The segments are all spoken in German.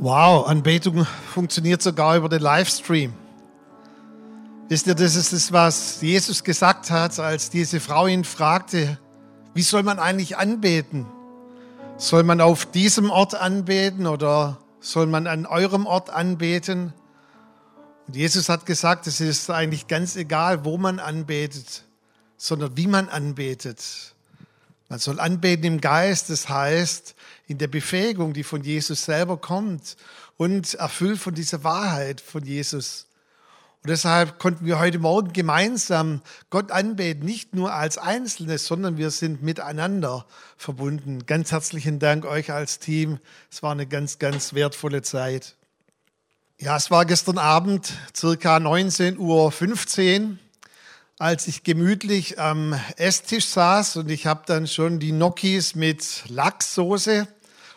Wow, Anbetung funktioniert sogar über den Livestream. Wisst ihr, das ist das, was Jesus gesagt hat, als diese Frau ihn fragte, wie soll man eigentlich anbeten? Soll man auf diesem Ort anbeten oder soll man an eurem Ort anbeten? Und Jesus hat gesagt, es ist eigentlich ganz egal, wo man anbetet, sondern wie man anbetet. Man soll anbeten im Geist, das heißt in der Befähigung, die von Jesus selber kommt und erfüllt von dieser Wahrheit von Jesus. Und deshalb konnten wir heute Morgen gemeinsam Gott anbeten, nicht nur als Einzelne, sondern wir sind miteinander verbunden. Ganz herzlichen Dank euch als Team. Es war eine ganz, ganz wertvolle Zeit. Ja, es war gestern Abend, circa 19.15 Uhr als ich gemütlich am Esstisch saß und ich habe dann schon die Gnocchis mit Lachssoße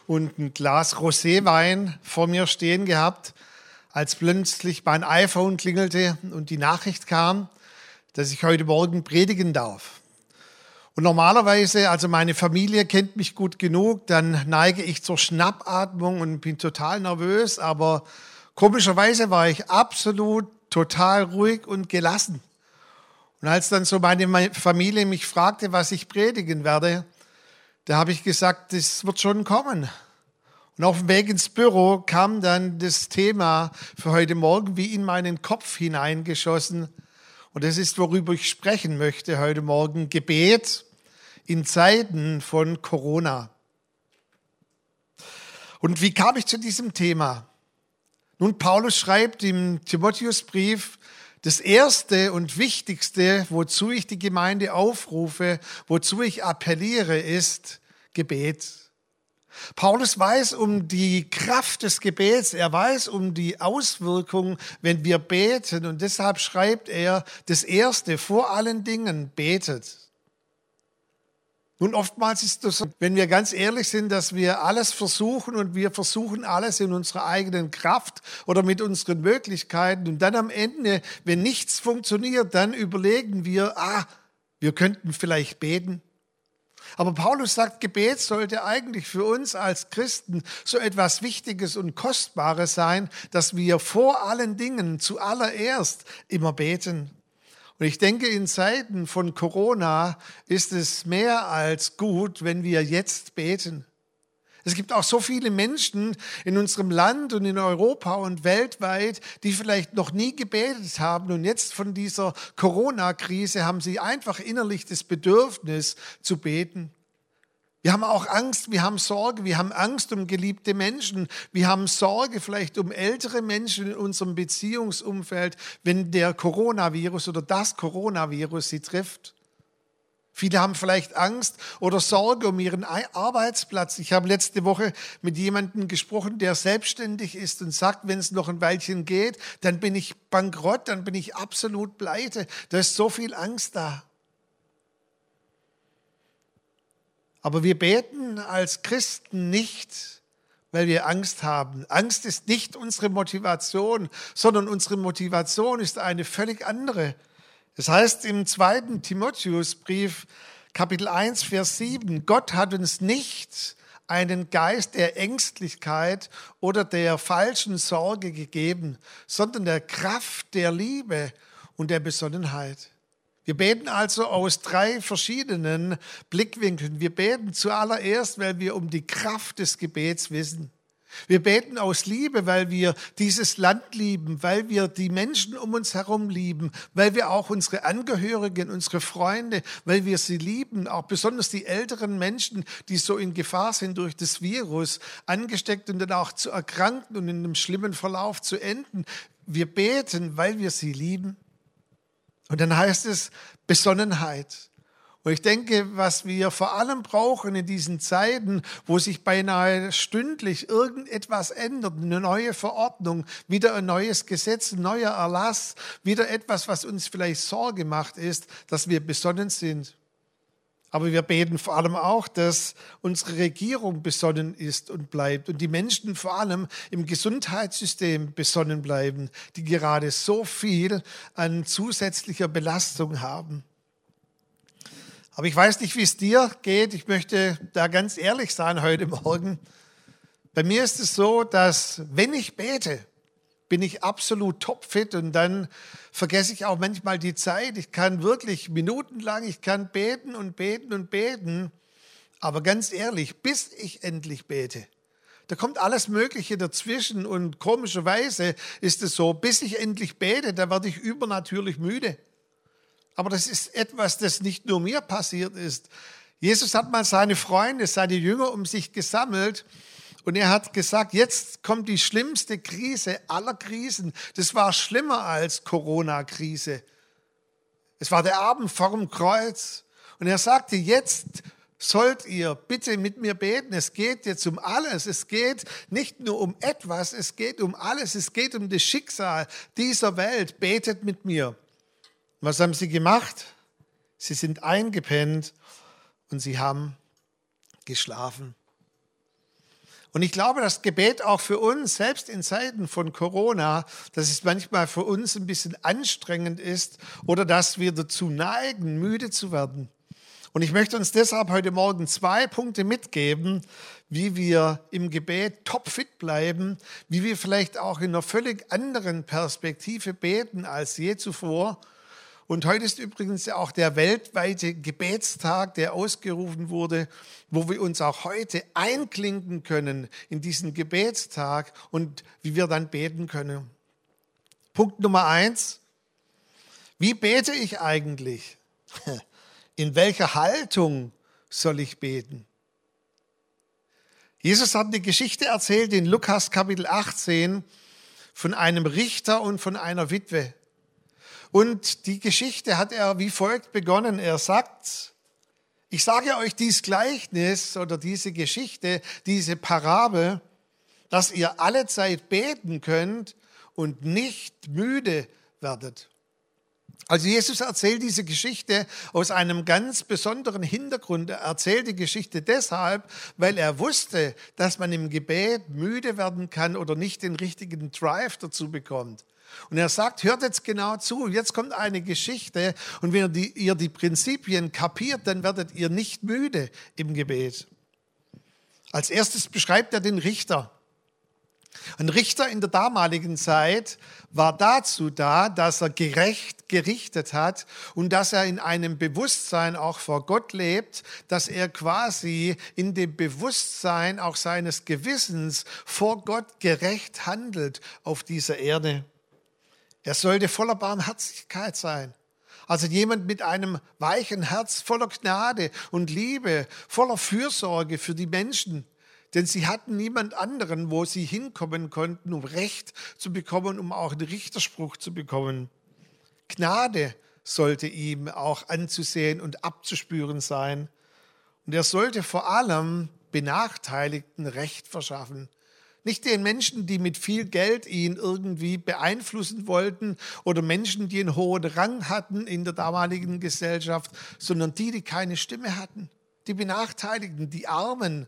und ein Glas Roséwein vor mir stehen gehabt, als plötzlich mein iPhone klingelte und die Nachricht kam, dass ich heute Morgen predigen darf. Und normalerweise, also meine Familie kennt mich gut genug, dann neige ich zur Schnappatmung und bin total nervös, aber komischerweise war ich absolut total ruhig und gelassen. Und als dann so meine Familie mich fragte, was ich predigen werde, da habe ich gesagt, das wird schon kommen. Und auf dem Weg ins Büro kam dann das Thema für heute Morgen wie in meinen Kopf hineingeschossen. Und das ist, worüber ich sprechen möchte heute Morgen. Gebet in Zeiten von Corona. Und wie kam ich zu diesem Thema? Nun, Paulus schreibt im Timotheusbrief, das Erste und Wichtigste, wozu ich die Gemeinde aufrufe, wozu ich appelliere, ist Gebet. Paulus weiß um die Kraft des Gebets, er weiß um die Auswirkung, wenn wir beten und deshalb schreibt er, das Erste vor allen Dingen betet. Nun, oftmals ist so, wenn wir ganz ehrlich sind, dass wir alles versuchen und wir versuchen alles in unserer eigenen Kraft oder mit unseren Möglichkeiten und dann am Ende, wenn nichts funktioniert, dann überlegen wir, ah, wir könnten vielleicht beten. Aber Paulus sagt, Gebet sollte eigentlich für uns als Christen so etwas Wichtiges und Kostbares sein, dass wir vor allen Dingen zuallererst immer beten. Und ich denke, in Zeiten von Corona ist es mehr als gut, wenn wir jetzt beten. Es gibt auch so viele Menschen in unserem Land und in Europa und weltweit, die vielleicht noch nie gebetet haben und jetzt von dieser Corona-Krise haben sie einfach innerlich das Bedürfnis zu beten. Wir haben auch Angst, wir haben Sorge, wir haben Angst um geliebte Menschen, wir haben Sorge vielleicht um ältere Menschen in unserem Beziehungsumfeld, wenn der Coronavirus oder das Coronavirus sie trifft. Viele haben vielleicht Angst oder Sorge um ihren Arbeitsplatz. Ich habe letzte Woche mit jemandem gesprochen, der selbstständig ist und sagt, wenn es noch ein Weilchen geht, dann bin ich bankrott, dann bin ich absolut pleite. Da ist so viel Angst da. Aber wir beten als Christen nicht, weil wir Angst haben. Angst ist nicht unsere Motivation, sondern unsere Motivation ist eine völlig andere. Das heißt im zweiten Timotheusbrief, Kapitel 1, Vers 7, Gott hat uns nicht einen Geist der Ängstlichkeit oder der falschen Sorge gegeben, sondern der Kraft der Liebe und der Besonnenheit. Wir beten also aus drei verschiedenen Blickwinkeln. Wir beten zuallererst, weil wir um die Kraft des Gebets wissen. Wir beten aus Liebe, weil wir dieses Land lieben, weil wir die Menschen um uns herum lieben, weil wir auch unsere Angehörigen, unsere Freunde, weil wir sie lieben, auch besonders die älteren Menschen, die so in Gefahr sind durch das Virus, angesteckt und dann auch zu erkranken und in einem schlimmen Verlauf zu enden. Wir beten, weil wir sie lieben. Und dann heißt es Besonnenheit. Und ich denke, was wir vor allem brauchen in diesen Zeiten, wo sich beinahe stündlich irgendetwas ändert, eine neue Verordnung, wieder ein neues Gesetz, ein neuer Erlass, wieder etwas, was uns vielleicht Sorge macht, ist, dass wir besonnen sind. Aber wir beten vor allem auch, dass unsere Regierung besonnen ist und bleibt und die Menschen vor allem im Gesundheitssystem besonnen bleiben, die gerade so viel an zusätzlicher Belastung haben. Aber ich weiß nicht, wie es dir geht. Ich möchte da ganz ehrlich sein heute Morgen. Bei mir ist es so, dass wenn ich bete, bin ich absolut topfit und dann vergesse ich auch manchmal die Zeit. Ich kann wirklich minutenlang, ich kann beten und beten und beten. Aber ganz ehrlich, bis ich endlich bete, da kommt alles Mögliche dazwischen und komischerweise ist es so, bis ich endlich bete, da werde ich übernatürlich müde. Aber das ist etwas, das nicht nur mir passiert ist. Jesus hat mal seine Freunde, seine Jünger um sich gesammelt und er hat gesagt, jetzt kommt die schlimmste Krise aller Krisen. Das war schlimmer als Corona-Krise. Es war der Abend vor dem Kreuz. Und er sagte, jetzt sollt ihr bitte mit mir beten. Es geht jetzt um alles. Es geht nicht nur um etwas, es geht um alles. Es geht um das Schicksal dieser Welt. Betet mit mir. Was haben sie gemacht? Sie sind eingepennt und sie haben geschlafen. Und ich glaube, das Gebet auch für uns, selbst in Zeiten von Corona, dass es manchmal für uns ein bisschen anstrengend ist oder dass wir dazu neigen, müde zu werden. Und ich möchte uns deshalb heute Morgen zwei Punkte mitgeben, wie wir im Gebet topfit bleiben, wie wir vielleicht auch in einer völlig anderen Perspektive beten als je zuvor und heute ist übrigens auch der weltweite Gebetstag, der ausgerufen wurde, wo wir uns auch heute einklinken können in diesen Gebetstag und wie wir dann beten können. Punkt Nummer eins. Wie bete ich eigentlich? In welcher Haltung soll ich beten? Jesus hat eine Geschichte erzählt in Lukas Kapitel 18 von einem Richter und von einer Witwe. Und die Geschichte hat er wie folgt begonnen. Er sagt, ich sage euch dies Gleichnis oder diese Geschichte, diese Parabel, dass ihr alle Zeit beten könnt und nicht müde werdet. Also Jesus erzählt diese Geschichte aus einem ganz besonderen Hintergrund. Er erzählt die Geschichte deshalb, weil er wusste, dass man im Gebet müde werden kann oder nicht den richtigen Drive dazu bekommt. Und er sagt, hört jetzt genau zu, jetzt kommt eine Geschichte und wenn ihr die, ihr die Prinzipien kapiert, dann werdet ihr nicht müde im Gebet. Als erstes beschreibt er den Richter. Ein Richter in der damaligen Zeit war dazu da, dass er gerecht gerichtet hat und dass er in einem Bewusstsein auch vor Gott lebt, dass er quasi in dem Bewusstsein auch seines Gewissens vor Gott gerecht handelt auf dieser Erde. Er sollte voller Barmherzigkeit sein. Also jemand mit einem weichen Herz, voller Gnade und Liebe, voller Fürsorge für die Menschen. Denn sie hatten niemand anderen, wo sie hinkommen konnten, um Recht zu bekommen, um auch einen Richterspruch zu bekommen. Gnade sollte ihm auch anzusehen und abzuspüren sein. Und er sollte vor allem Benachteiligten Recht verschaffen. Nicht den Menschen, die mit viel Geld ihn irgendwie beeinflussen wollten oder Menschen, die einen hohen Rang hatten in der damaligen Gesellschaft, sondern die, die keine Stimme hatten. Die Benachteiligten, die Armen,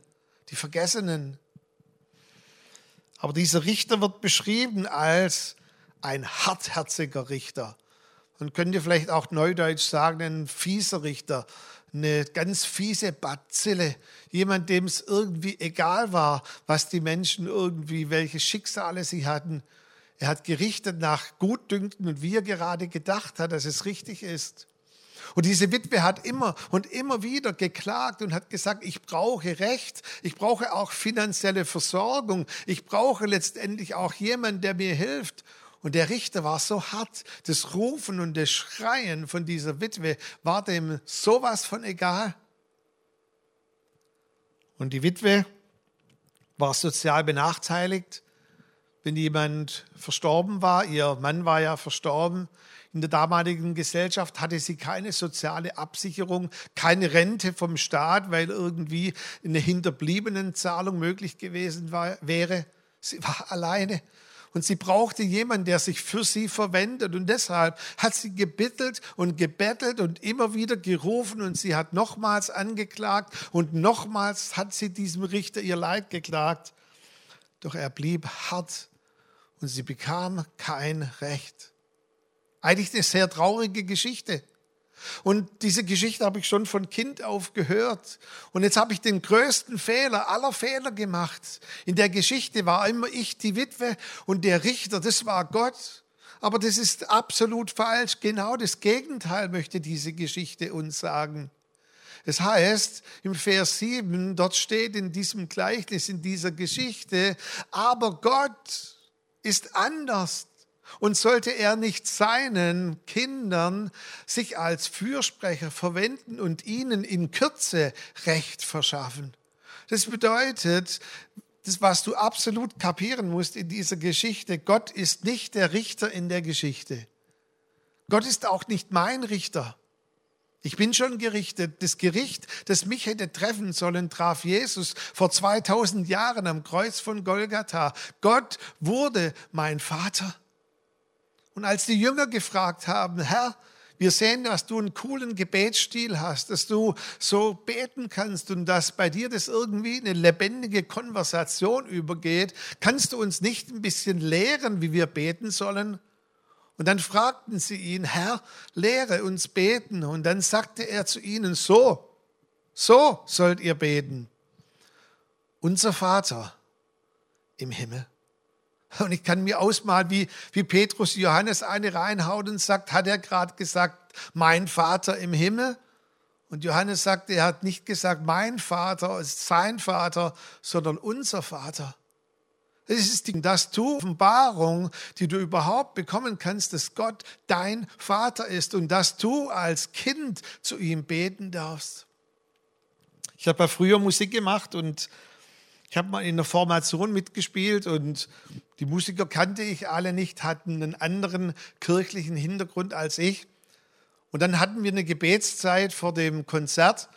die Vergessenen. Aber dieser Richter wird beschrieben als ein hartherziger Richter. Und könnt ihr vielleicht auch neudeutsch sagen, ein fieser Richter, eine ganz fiese Bazille, jemand, dem es irgendwie egal war, was die Menschen irgendwie, welche Schicksale sie hatten. Er hat gerichtet nach Gutdünken und wie er gerade gedacht hat, dass es richtig ist. Und diese Witwe hat immer und immer wieder geklagt und hat gesagt, ich brauche Recht, ich brauche auch finanzielle Versorgung, ich brauche letztendlich auch jemanden, der mir hilft. Und der Richter war so hart, das Rufen und das Schreien von dieser Witwe war dem sowas von egal. Und die Witwe war sozial benachteiligt, wenn jemand verstorben war. Ihr Mann war ja verstorben. In der damaligen Gesellschaft hatte sie keine soziale Absicherung, keine Rente vom Staat, weil irgendwie eine Hinterbliebenenzahlung möglich gewesen war, wäre. Sie war alleine und sie brauchte jemanden, der sich für sie verwendet. Und deshalb hat sie gebittelt und gebettelt und immer wieder gerufen und sie hat nochmals angeklagt und nochmals hat sie diesem Richter ihr Leid geklagt. Doch er blieb hart und sie bekam kein Recht. Eigentlich eine sehr traurige Geschichte. Und diese Geschichte habe ich schon von Kind auf gehört. Und jetzt habe ich den größten Fehler aller Fehler gemacht. In der Geschichte war immer ich die Witwe und der Richter, das war Gott. Aber das ist absolut falsch. Genau das Gegenteil möchte diese Geschichte uns sagen. Es heißt im Vers 7, dort steht in diesem Gleichnis, in dieser Geschichte, aber Gott ist anders. Und sollte er nicht seinen Kindern sich als Fürsprecher verwenden und ihnen in Kürze Recht verschaffen? Das bedeutet, das, was du absolut kapieren musst in dieser Geschichte, Gott ist nicht der Richter in der Geschichte. Gott ist auch nicht mein Richter. Ich bin schon gerichtet. Das Gericht, das mich hätte treffen sollen, traf Jesus vor 2000 Jahren am Kreuz von Golgatha. Gott wurde mein Vater. Und als die Jünger gefragt haben, Herr, wir sehen, dass du einen coolen Gebetsstil hast, dass du so beten kannst und dass bei dir das irgendwie eine lebendige Konversation übergeht. Kannst du uns nicht ein bisschen lehren, wie wir beten sollen? Und dann fragten sie ihn, Herr, lehre uns beten. Und dann sagte er zu ihnen, so, so sollt ihr beten. Unser Vater im Himmel. Und ich kann mir ausmalen, wie, wie Petrus Johannes eine reinhaut und sagt, hat er gerade gesagt, mein Vater im Himmel? Und Johannes sagt, er hat nicht gesagt, mein Vater ist sein Vater, sondern unser Vater. Das ist die, dass du Offenbarung, die du überhaupt bekommen kannst, dass Gott dein Vater ist und dass du als Kind zu ihm beten darfst. Ich habe ja früher Musik gemacht und ich habe mal in einer Formation mitgespielt und die Musiker kannte ich alle nicht, hatten einen anderen kirchlichen Hintergrund als ich. Und dann hatten wir eine Gebetszeit vor dem Konzert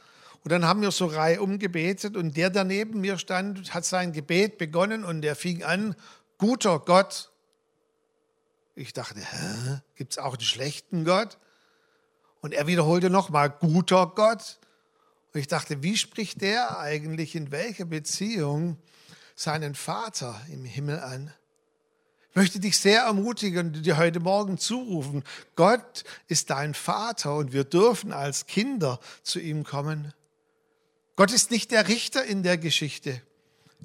und dann haben wir so Reihe umgebetet und der, der neben mir stand, hat sein Gebet begonnen und der fing an, guter Gott. Ich dachte, gibt es auch einen schlechten Gott? Und er wiederholte nochmal, guter Gott. Und ich dachte, wie spricht der eigentlich in welcher Beziehung seinen Vater im Himmel an? Ich möchte dich sehr ermutigen und dir heute Morgen zurufen, Gott ist dein Vater und wir dürfen als Kinder zu ihm kommen. Gott ist nicht der Richter in der Geschichte.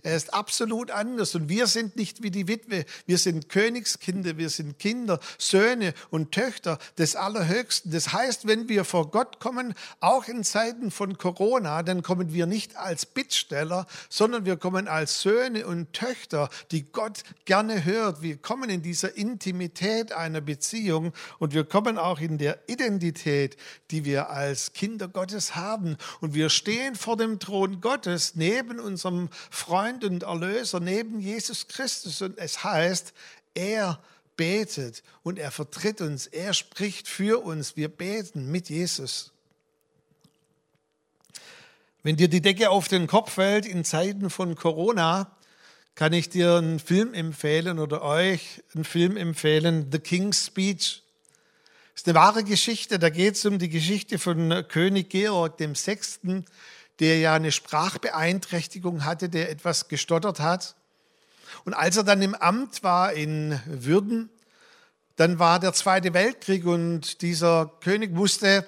Er ist absolut anders und wir sind nicht wie die Witwe. Wir sind Königskinder, wir sind Kinder, Söhne und Töchter des Allerhöchsten. Das heißt, wenn wir vor Gott kommen, auch in Zeiten von Corona, dann kommen wir nicht als Bittsteller, sondern wir kommen als Söhne und Töchter, die Gott gerne hört. Wir kommen in dieser Intimität einer Beziehung und wir kommen auch in der Identität, die wir als Kinder Gottes haben. Und wir stehen vor dem Thron Gottes neben unserem Freund Freund und Erlöser neben Jesus Christus. Und es heißt, er betet und er vertritt uns, er spricht für uns. Wir beten mit Jesus. Wenn dir die Decke auf den Kopf fällt in Zeiten von Corona, kann ich dir einen Film empfehlen oder euch einen Film empfehlen, The King's Speech. Das ist eine wahre Geschichte. Da geht es um die Geschichte von König Georg VI der ja eine Sprachbeeinträchtigung hatte, der etwas gestottert hat. Und als er dann im Amt war in Würden, dann war der Zweite Weltkrieg und dieser König musste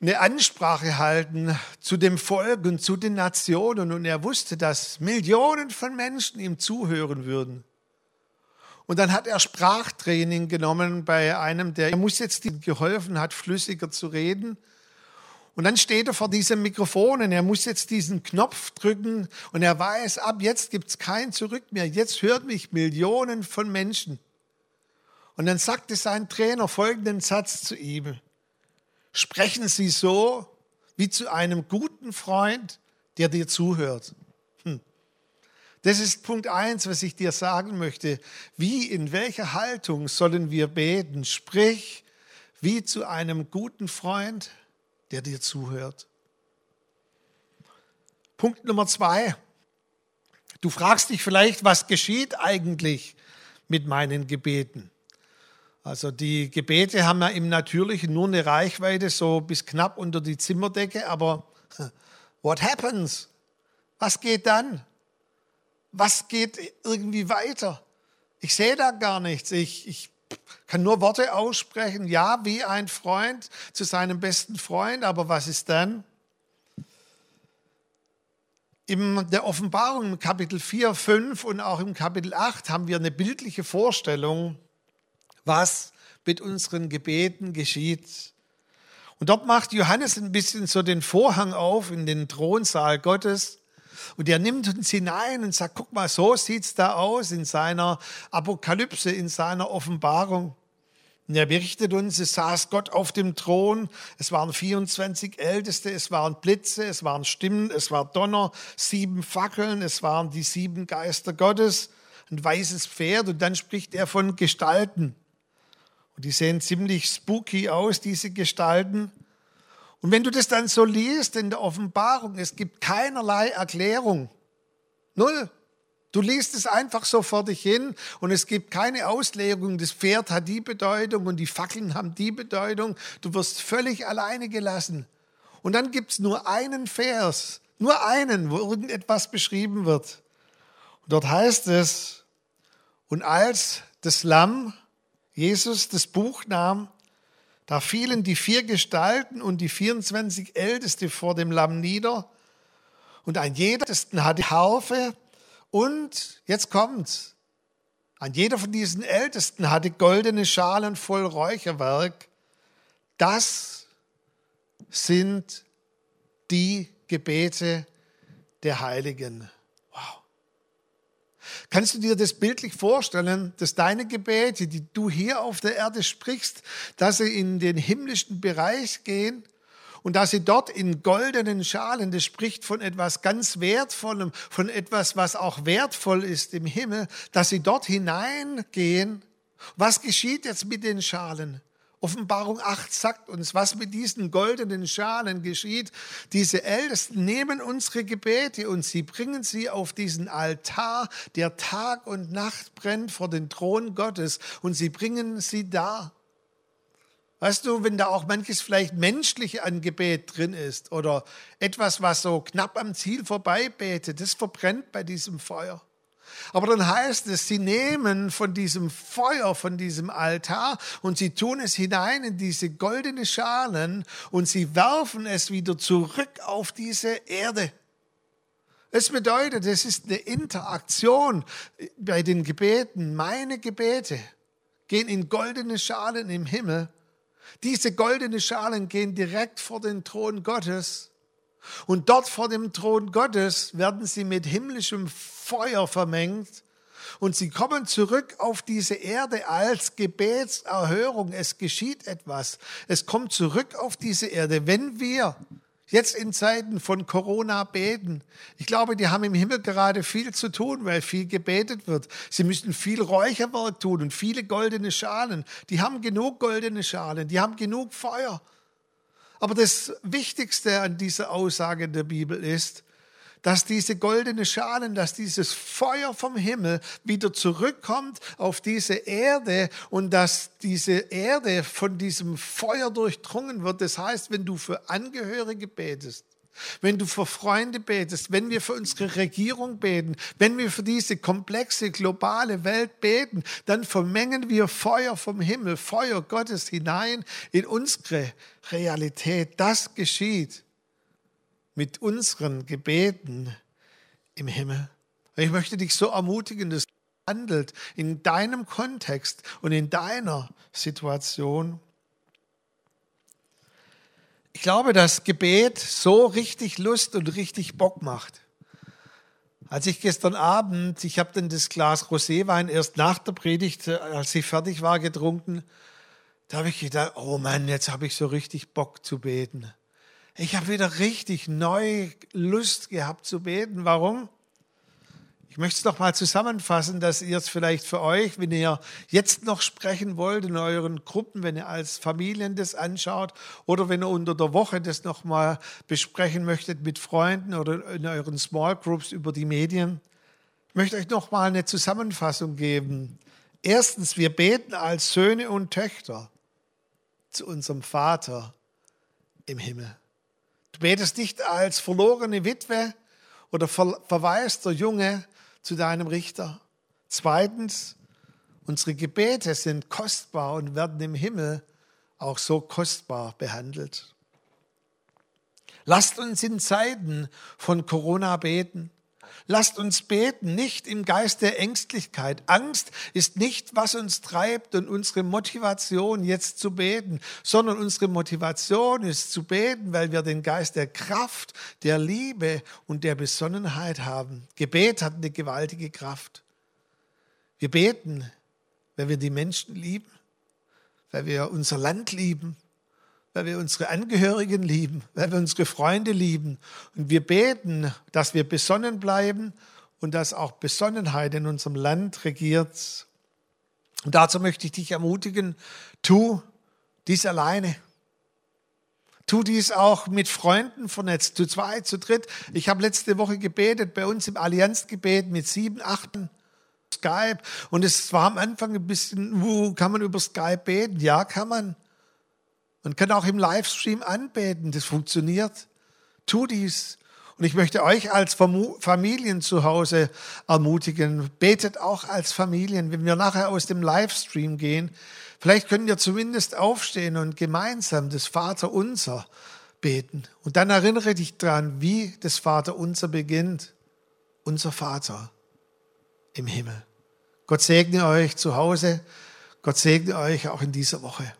eine Ansprache halten zu dem Volk und zu den Nationen und er wusste, dass Millionen von Menschen ihm zuhören würden. Und dann hat er Sprachtraining genommen bei einem, der ihm jetzt geholfen hat, flüssiger zu reden. Und dann steht er vor diesem Mikrofon und er muss jetzt diesen Knopf drücken und er weiß, ab jetzt gibt es kein Zurück mehr. Jetzt hört mich Millionen von Menschen. Und dann sagte sein Trainer folgenden Satz zu ihm. Sprechen Sie so wie zu einem guten Freund, der dir zuhört. Hm. Das ist Punkt eins, was ich dir sagen möchte. Wie, in welcher Haltung sollen wir beten? Sprich wie zu einem guten Freund, der dir zuhört. Punkt Nummer zwei. Du fragst dich vielleicht, was geschieht eigentlich mit meinen Gebeten? Also die Gebete haben ja im Natürlichen nur eine Reichweite so bis knapp unter die Zimmerdecke, aber what happens? Was geht dann? Was geht irgendwie weiter? Ich sehe da gar nichts. Ich, ich kann nur Worte aussprechen, ja, wie ein Freund zu seinem besten Freund, aber was ist dann? In der Offenbarung im Kapitel 4, 5 und auch im Kapitel 8 haben wir eine bildliche Vorstellung, was mit unseren Gebeten geschieht. Und dort macht Johannes ein bisschen so den Vorhang auf in den Thronsaal Gottes. Und er nimmt uns hinein und sagt, guck mal, so sieht's da aus in seiner Apokalypse, in seiner Offenbarung. Und er berichtet uns, es saß Gott auf dem Thron, es waren 24 Älteste, es waren Blitze, es waren Stimmen, es war Donner, sieben Fackeln, es waren die sieben Geister Gottes, ein weißes Pferd und dann spricht er von Gestalten. Und die sehen ziemlich spooky aus, diese Gestalten. Und wenn du das dann so liest in der Offenbarung, es gibt keinerlei Erklärung. Null. Du liest es einfach so vor dich hin und es gibt keine Auslegung. Das Pferd hat die Bedeutung und die Fackeln haben die Bedeutung. Du wirst völlig alleine gelassen. Und dann gibt es nur einen Vers, nur einen, wo irgendetwas beschrieben wird. Und dort heißt es, und als das Lamm Jesus das Buch nahm, da fielen die vier Gestalten und die 24 Älteste vor dem Lamm nieder. Und ein jeder hatte Harfe und jetzt kommt's. Ein jeder von diesen Ältesten hatte goldene Schalen voll Räucherwerk. Das sind die Gebete der Heiligen. Kannst du dir das bildlich vorstellen, dass deine Gebete, die du hier auf der Erde sprichst, dass sie in den himmlischen Bereich gehen und dass sie dort in goldenen Schalen, das spricht von etwas ganz Wertvollem, von etwas, was auch wertvoll ist im Himmel, dass sie dort hineingehen. Was geschieht jetzt mit den Schalen? Offenbarung 8 sagt uns, was mit diesen goldenen Schalen geschieht. Diese Ältesten nehmen unsere Gebete und sie bringen sie auf diesen Altar, der Tag und Nacht brennt vor den Thron Gottes und sie bringen sie da. Weißt du, wenn da auch manches vielleicht menschliche Angebet drin ist oder etwas, was so knapp am Ziel vorbei betet, das verbrennt bei diesem Feuer. Aber dann heißt es, sie nehmen von diesem Feuer, von diesem Altar und sie tun es hinein in diese goldene Schalen und sie werfen es wieder zurück auf diese Erde. Es bedeutet, es ist eine Interaktion bei den Gebeten. Meine Gebete gehen in goldene Schalen im Himmel. Diese goldene Schalen gehen direkt vor den Thron Gottes. Und dort vor dem Thron Gottes werden sie mit himmlischem Feuer vermengt und sie kommen zurück auf diese Erde als Gebetserhörung. Es geschieht etwas. Es kommt zurück auf diese Erde. Wenn wir jetzt in Zeiten von Corona beten. Ich glaube, die haben im Himmel gerade viel zu tun, weil viel gebetet wird. Sie müssen viel Räucherwerk tun und viele goldene Schalen. Die haben genug goldene Schalen, die haben genug Feuer. Aber das Wichtigste an dieser Aussage der Bibel ist, dass diese goldene Schalen, dass dieses Feuer vom Himmel wieder zurückkommt auf diese Erde und dass diese Erde von diesem Feuer durchdrungen wird. Das heißt, wenn du für Angehörige betest, wenn du für Freunde betest, wenn wir für unsere Regierung beten, wenn wir für diese komplexe globale Welt beten, dann vermengen wir Feuer vom Himmel, Feuer Gottes hinein in unsere Realität. Das geschieht mit unseren Gebeten im Himmel. Ich möchte dich so ermutigen, dass handelt in deinem Kontext und in deiner Situation. Ich glaube, dass Gebet so richtig Lust und richtig Bock macht. Als ich gestern Abend, ich habe dann das Glas Roséwein erst nach der Predigt, äh, als ich fertig war, getrunken, da habe ich gedacht, oh Mann, jetzt habe ich so richtig Bock zu beten. Ich habe wieder richtig neu Lust gehabt zu beten. Warum? Ich möchte es doch mal zusammenfassen, dass ihr es vielleicht für euch, wenn ihr jetzt noch sprechen wollt in euren Gruppen, wenn ihr als Familien das anschaut oder wenn ihr unter der Woche das noch mal besprechen möchtet mit Freunden oder in euren Small Groups über die Medien. Ich möchte euch noch mal eine Zusammenfassung geben. Erstens, wir beten als Söhne und Töchter zu unserem Vater im Himmel. Du betest nicht als verlorene Witwe oder verwaister Junge, zu deinem Richter. Zweitens, Unsere Gebete sind kostbar und werden im Himmel auch so kostbar behandelt. Lasst uns in Zeiten von Corona beten. Lasst uns beten, nicht im Geist der Ängstlichkeit. Angst ist nicht, was uns treibt und unsere Motivation jetzt zu beten, sondern unsere Motivation ist zu beten, weil wir den Geist der Kraft, der Liebe und der Besonnenheit haben. Gebet hat eine gewaltige Kraft. Wir beten, weil wir die Menschen lieben, weil wir unser Land lieben, weil wir unsere Angehörigen lieben, weil wir unsere Freunde lieben. Und wir beten, dass wir besonnen bleiben und dass auch Besonnenheit in unserem Land regiert. Und dazu möchte ich dich ermutigen, tu dies alleine. Tu dies auch mit Freunden vernetzt, zu zweit, zu dritt. Ich habe letzte Woche gebetet, bei uns im Allianzgebet mit sieben, achten Skype. Und es war am Anfang ein bisschen, wo kann man über Skype beten? Ja, kann man. Man kann auch im Livestream anbeten, das funktioniert. Tu dies. Und ich möchte euch als Familien zu Hause ermutigen, betet auch als Familien. Wenn wir nachher aus dem Livestream gehen, vielleicht können wir zumindest aufstehen und gemeinsam das Vaterunser beten. Und dann erinnere dich daran, wie das Vaterunser beginnt. Unser Vater im Himmel. Gott segne euch zu Hause. Gott segne euch auch in dieser Woche.